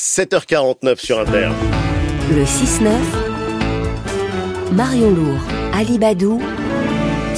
7h49 sur Inter. Le 6-9, Marion Lourd, Ali Badou,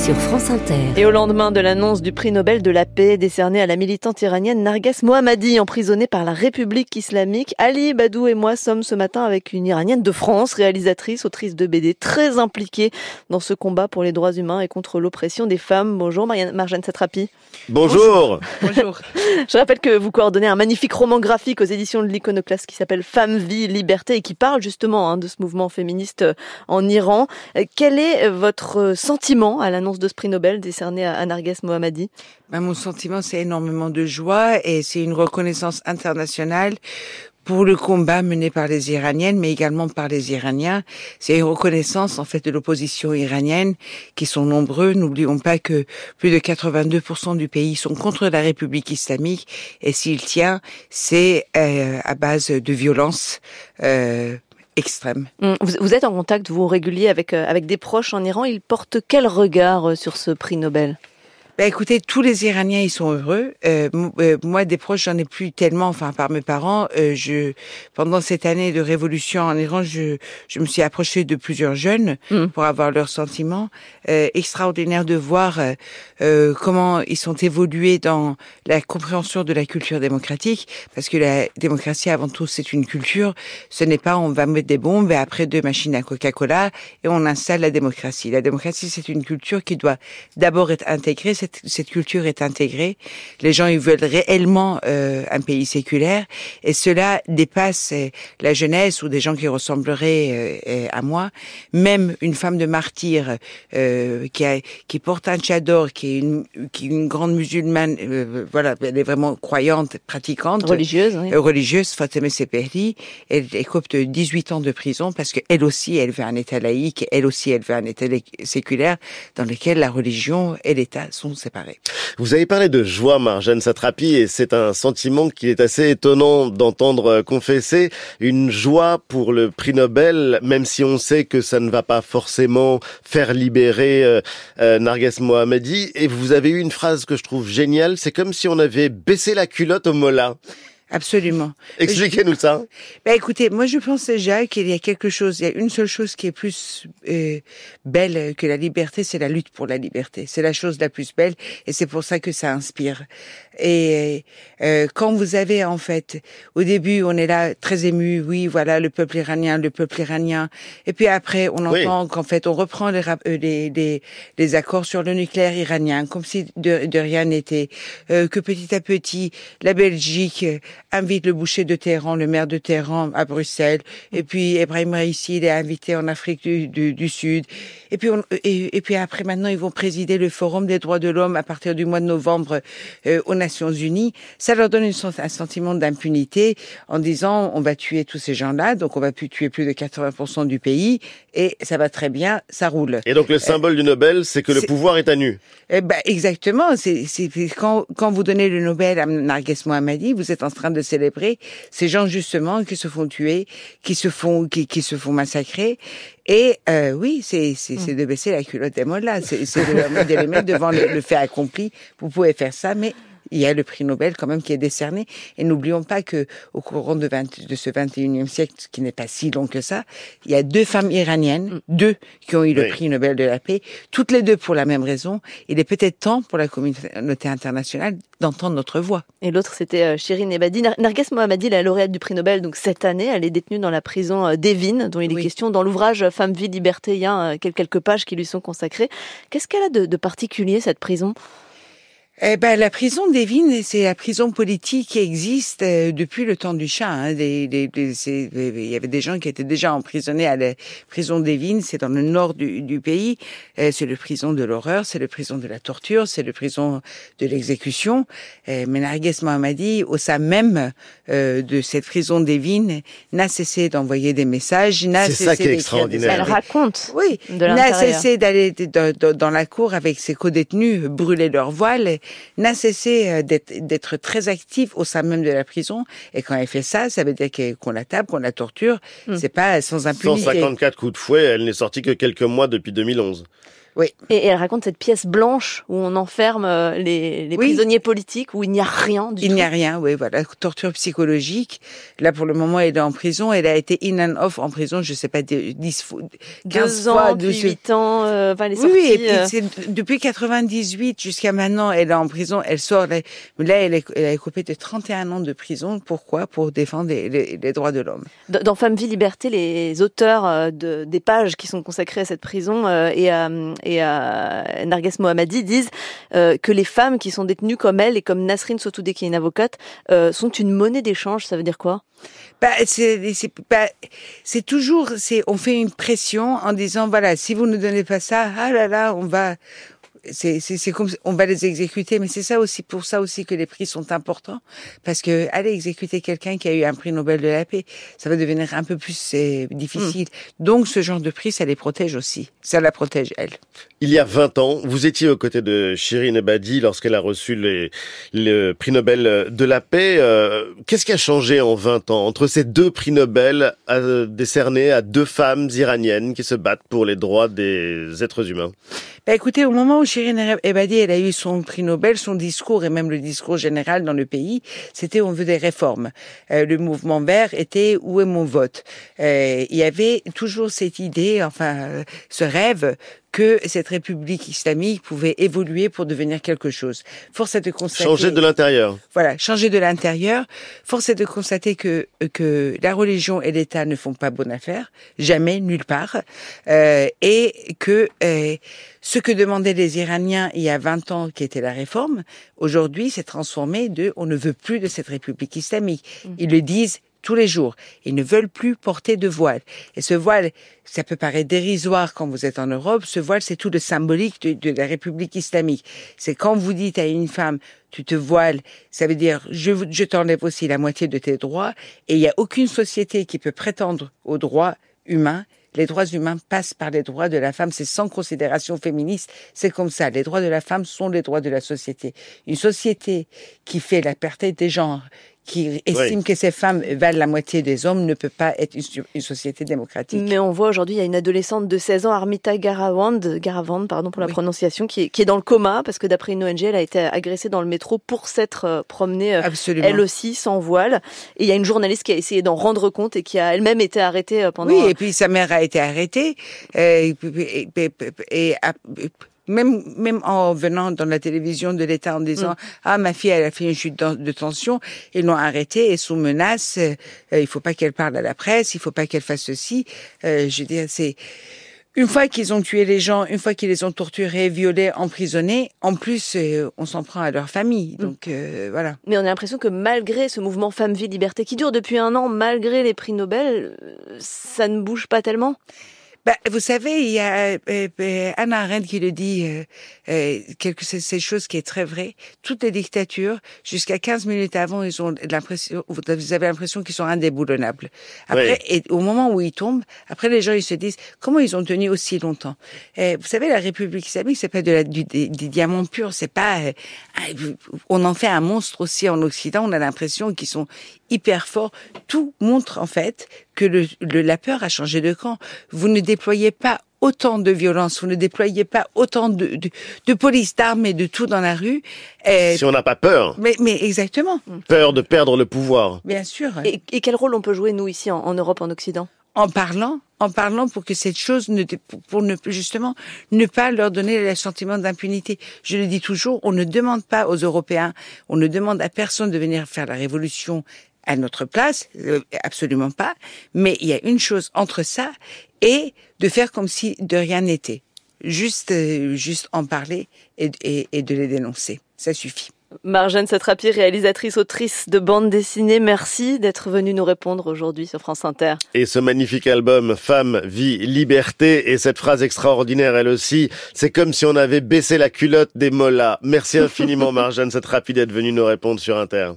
sur France Inter. Et au lendemain de l'annonce du prix Nobel de la paix décerné à la militante iranienne Narges Mohammadi, emprisonnée par la République islamique, Ali Badou et moi sommes ce matin avec une iranienne de France, réalisatrice, autrice de BD, très impliquée dans ce combat pour les droits humains et contre l'oppression des femmes. Bonjour Marjane Satrapi. Bonjour. Bonjour. Je rappelle que vous coordonnez un magnifique roman graphique aux éditions de l'Iconoclaste qui s'appelle Femme, vie, liberté et qui parle justement hein, de ce mouvement féministe en Iran. Quel est votre sentiment à l'annonce de ce prix Nobel décerné à Narges Mohammadi ben, Mon sentiment, c'est énormément de joie et c'est une reconnaissance internationale pour le combat mené par les Iraniennes, mais également par les Iraniens. C'est une reconnaissance en fait de l'opposition iranienne, qui sont nombreux. N'oublions pas que plus de 82% du pays sont contre la République islamique, et s'il tient, c'est euh, à base de violence. Euh, extrême. Hum, vous, êtes en contact, vous, régulier avec, euh, avec des proches en Iran. Ils portent quel regard euh, sur ce prix Nobel? Ben écoutez, tous les Iraniens ils sont heureux. Euh, euh, moi, des proches, j'en ai plus tellement. Enfin, par mes parents, euh, je pendant cette année de révolution en Iran, je je me suis approchée de plusieurs jeunes mm. pour avoir leurs sentiments. Euh, extraordinaire de voir euh, comment ils sont évolués dans la compréhension de la culture démocratique, parce que la démocratie avant tout c'est une culture. Ce n'est pas on va mettre des bombes et après deux machines à Coca-Cola et on installe la démocratie. La démocratie c'est une culture qui doit d'abord être intégrée cette, culture est intégrée. Les gens ils veulent réellement euh, un pays séculaire et cela dépasse euh, la jeunesse ou des gens qui ressembleraient euh, à moi. Même une femme de martyr qui, a, qui porte un tchador, qui est une, qui est une grande musulmane, voilà, elle est vraiment croyante, pratiquante, religieuse, oui. religieuse, Fatemeh Sepehri, elle écope de 18 ans de prison parce qu'elle aussi, elle veut un État laïque, elle aussi, elle veut un État séculaire dans lequel la religion et l'État sont Vous avez parlé de joie, Marjane Satrapi, et c'est un sentiment qui est assez étonnant d'entendre euh, confesser. Une joie pour le prix Nobel, même si on sait que ça ne va pas forcément faire libérer euh, euh, Narges Mohammadi. Et vous avez eu une phrase que je trouve géniale, c'est comme si on avait baissé la culotte au Mola. Absolument. Expliquez-nous ça. Ben écoutez, moi je pense déjà qu'il y a quelque chose, il y a une seule chose qui est plus euh, belle que la liberté, c'est la lutte pour la liberté. C'est la chose la plus belle et c'est pour ça que ça inspire. Et euh, quand vous avez en fait, au début on est là très ému, oui voilà le peuple iranien, le peuple iranien, et puis après on entend qu'en fait on reprend les, euh, les, les, les, accords sur le nucléaire iranien comme si de, de rien n'était, euh, que petit à petit la Belgique invite le boucher de Téhéran, le maire de Téhéran à Bruxelles, et puis Ebrahim Raisi il est invité en Afrique du, du, du Sud, et puis on, et, et, puis après maintenant ils vont présider le Forum des droits de l'homme à partir du mois de novembre euh, aux Nations Unies. Ça leur donne une, un sentiment d'impunité en disant on va tuer tous ces gens-là, donc on va plus tuer plus de 80% du pays et ça va très bien, ça roule. Et donc le symbole du Nobel, c'est que le pouvoir est à nu. Eh ben, exactement. C'est quand, quand vous donnez le Nobel à Narges Mohammadi, vous êtes en train de célébrer ces gens justement qui se font tuer, qui se font qui, qui se font massacrer. Et euh, oui, c'est c'est de baisser la culotte des là. C'est de, les mettre devant le, le fait accompli. Vous pouvez faire ça, mais il y a le prix Nobel quand même qui est décerné. Et n'oublions pas que au courant de, 20, de ce 21e siècle, qui n'est pas si long que ça, il y a deux femmes iraniennes, mm. deux qui ont eu le prix Nobel de la paix, toutes les deux pour la même raison. Il est peut-être temps pour la communauté internationale d'entendre notre voix. Et l'autre, c'était euh, Shirin Ebadi. Narges Mohammadi, la lauréate du prix Nobel, donc cette année, elle est détenue dans la prison euh, d'Evin, dont il est question dans l'ouvrage Femme, vie, liberté. Il y a euh, quelques pages qui lui sont consacrées. Qu'est-ce qu'elle a de, de particulier, cette prison? Eh ben, la prison d'Evin, c'est la prison politique qui existe euh, depuis le temps du chat. Hein. Des, des, il y avait des gens qui étaient déjà emprisonnés à la prison d'Evin. C'est dans le nord du, du pays. Euh, c'est le prison de l'horreur, c'est le prison de la torture, c'est le prison de l'exécution. Euh, mais Narges Mohammadi, au sein même de cette prison d'Evin, n'a cessé d'envoyer des messages. C'est ça qui est extraordinaire. Elle raconte. Oui. N'a cessé d'aller dans la cour avec ses co-détenus, brûler leurs voiles n'a cessé euh, d'être très active au sein même de la prison. Et quand elle fait ça, ça veut dire qu'on la tape, qu'on la torture. Hmm. C'est pas sans impunité. 154 coups de fouet, elle n'est sortie que quelques mois depuis 2011. Oui. Et, elle raconte cette pièce blanche où on enferme euh, les, les prisonniers politiques, où il n'y a rien du il tout. Il n'y a rien, oui, voilà. Torture psychologique. Là, pour le moment, elle est en prison. Elle a été in and off en prison, je sais pas, 10 fois, 15 Deux ans, fois. puis 8 ans, euh, enfin, les oui, sorties, oui, et puis euh, c'est depuis 98 jusqu'à maintenant, elle est en prison. Elle sort, là, là elle, est, elle a écopé de 31 ans de prison. Pourquoi? Pour défendre les, les, les droits de l'homme. Dans Femme, Vie, Liberté, les auteurs euh, de, des pages qui sont consacrées à cette prison euh, et à, et à Narges Mohammadi disent euh, que les femmes qui sont détenues comme elle et comme Nasrin Sotoudeh qui est une avocate euh, sont une monnaie d'échange. Ça veut dire quoi? Bah, c'est bah, toujours, c'est on fait une pression en disant voilà si vous ne donnez pas ça, ah là là, on va c'est comme on va les exécuter, mais c'est ça aussi pour ça aussi que les prix sont importants parce que aller exécuter quelqu'un qui a eu un prix Nobel de la paix, ça va devenir un peu plus difficile. Mmh. Donc ce genre de prix, ça les protège aussi, ça la protège elle. Il y a 20 ans, vous étiez aux côtés de Shirin Ebadi lorsqu'elle a reçu les, le prix Nobel de la paix. Euh, Qu'est-ce qui a changé en 20 ans? Entre ces deux prix Nobel décernés à deux femmes iraniennes qui se battent pour les droits des êtres humains bah écoutez, au moment où Shirin Ebadi elle a eu son prix Nobel, son discours et même le discours général dans le pays, c'était on veut des réformes. Euh, le mouvement vert était où est mon vote? Euh, il y avait toujours cette idée, enfin ce rêve que cette république islamique pouvait évoluer pour devenir quelque chose. Force est de constater. Changer de l'intérieur. Voilà, changer de l'intérieur. Force est de constater que que la religion et l'État ne font pas bonne affaire, jamais, nulle part, euh, et que euh, ce que demandaient les Iraniens il y a 20 ans, qui était la réforme, aujourd'hui s'est transformé de on ne veut plus de cette république islamique. Ils le disent tous les jours. Ils ne veulent plus porter de voile. Et ce voile, ça peut paraître dérisoire quand vous êtes en Europe. Ce voile, c'est tout le symbolique de, la République islamique. C'est quand vous dites à une femme, tu te voiles, ça veut dire, je t'enlève aussi la moitié de tes droits. Et il n'y a aucune société qui peut prétendre aux droits humains les droits humains passent par les droits de la femme. C'est sans considération féministe. C'est comme ça. Les droits de la femme sont les droits de la société. Une société qui fait la perte des genres, qui estime oui. que ces femmes valent la moitié des hommes ne peut pas être une, une société démocratique. Mais on voit aujourd'hui, il y a une adolescente de 16 ans, Armita Garavand, Garavand pardon pour la oui. prononciation, qui est, qui est dans le coma parce que d'après une ONG, elle a été agressée dans le métro pour s'être euh, promenée, Absolument. elle aussi, sans voile. Et il y a une journaliste qui a essayé d'en rendre compte et qui a elle-même été arrêtée euh, pendant... Oui, et puis sa mère a été arrêtée. Euh, et, et, et, même même en venant dans la télévision de l'État en disant mm. ah ma fille elle a fait une chute de tension ils l'ont arrêtée et sous menace euh, il faut pas qu'elle parle à la presse il faut pas qu'elle fasse ceci euh, je veux dire c'est une fois qu'ils ont tué les gens, une fois qu'ils les ont torturés, violés, emprisonnés, en plus, euh, on s'en prend à leur famille. Donc euh, voilà. Mais on a l'impression que malgré ce mouvement Femmes, Vie, Liberté qui dure depuis un an, malgré les prix Nobel, ça ne bouge pas tellement? Bah, vous savez, il y a euh, euh, Anna Arendt qui le dit, euh, euh, quelque ces choses qui est très vrai. Toutes les dictatures, jusqu'à 15 minutes avant, ils ont l'impression, vous avez l'impression qu'ils sont indéboulonnables. Après, oui. et au moment où ils tombent, après les gens ils se disent comment ils ont tenu aussi longtemps? Et vous savez, la République islamique, c'est pas de la, du, des, des diamants purs, c'est pas. Euh, on en fait un monstre aussi en Occident. On a l'impression qu'ils sont hyper forts. Tout montre en fait que le, le, la peur a changé de camp. Vous ne déployez pas autant de violence, vous ne déployez pas autant de, de, de police, d'armes et de tout dans la rue. Et si on n'a pas peur. Mais, mais exactement. Peur de perdre le pouvoir. Bien sûr. Et, et quel rôle on peut jouer, nous, ici, en, en Europe, en Occident? En parlant, en parlant pour que cette chose ne, pour ne, justement, ne pas leur donner le sentiment d'impunité. Je le dis toujours, on ne demande pas aux Européens, on ne demande à personne de venir faire la révolution à notre place, euh, absolument pas. Mais il y a une chose entre ça et de faire comme si de rien n'était. Juste, euh, juste en parler et, et, et de les dénoncer. Ça suffit. Marjane Satrapi, réalisatrice, autrice de bande dessinée, merci d'être venue nous répondre aujourd'hui sur France Inter. Et ce magnifique album Femme, Vie, Liberté et cette phrase extraordinaire elle aussi, c'est comme si on avait baissé la culotte des mollahs. Merci infiniment Marjane Satrapi d'être venue nous répondre sur Inter.